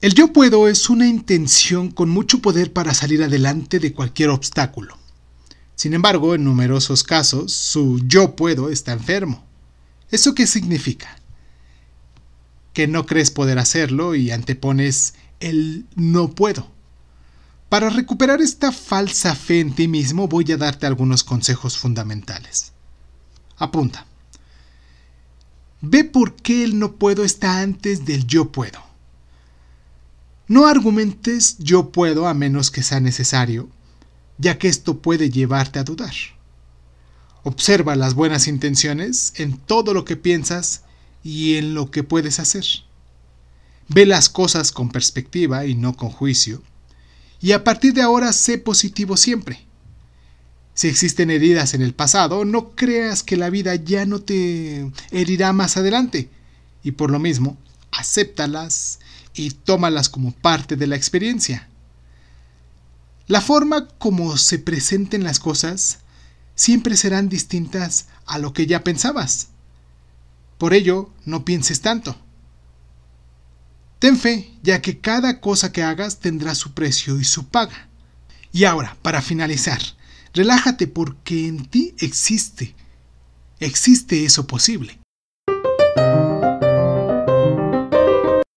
El yo puedo es una intención con mucho poder para salir adelante de cualquier obstáculo. Sin embargo, en numerosos casos, su yo puedo está enfermo. ¿Eso qué significa? Que no crees poder hacerlo y antepones el no puedo. Para recuperar esta falsa fe en ti mismo voy a darte algunos consejos fundamentales. Apunta. Ve por qué el no puedo está antes del yo puedo. No argumentes yo puedo a menos que sea necesario, ya que esto puede llevarte a dudar. Observa las buenas intenciones en todo lo que piensas y en lo que puedes hacer. Ve las cosas con perspectiva y no con juicio, y a partir de ahora sé positivo siempre. Si existen heridas en el pasado, no creas que la vida ya no te herirá más adelante, y por lo mismo, acéptalas y tómalas como parte de la experiencia. La forma como se presenten las cosas siempre serán distintas a lo que ya pensabas. Por ello, no pienses tanto. Ten fe, ya que cada cosa que hagas tendrá su precio y su paga. Y ahora, para finalizar, relájate porque en ti existe, existe eso posible.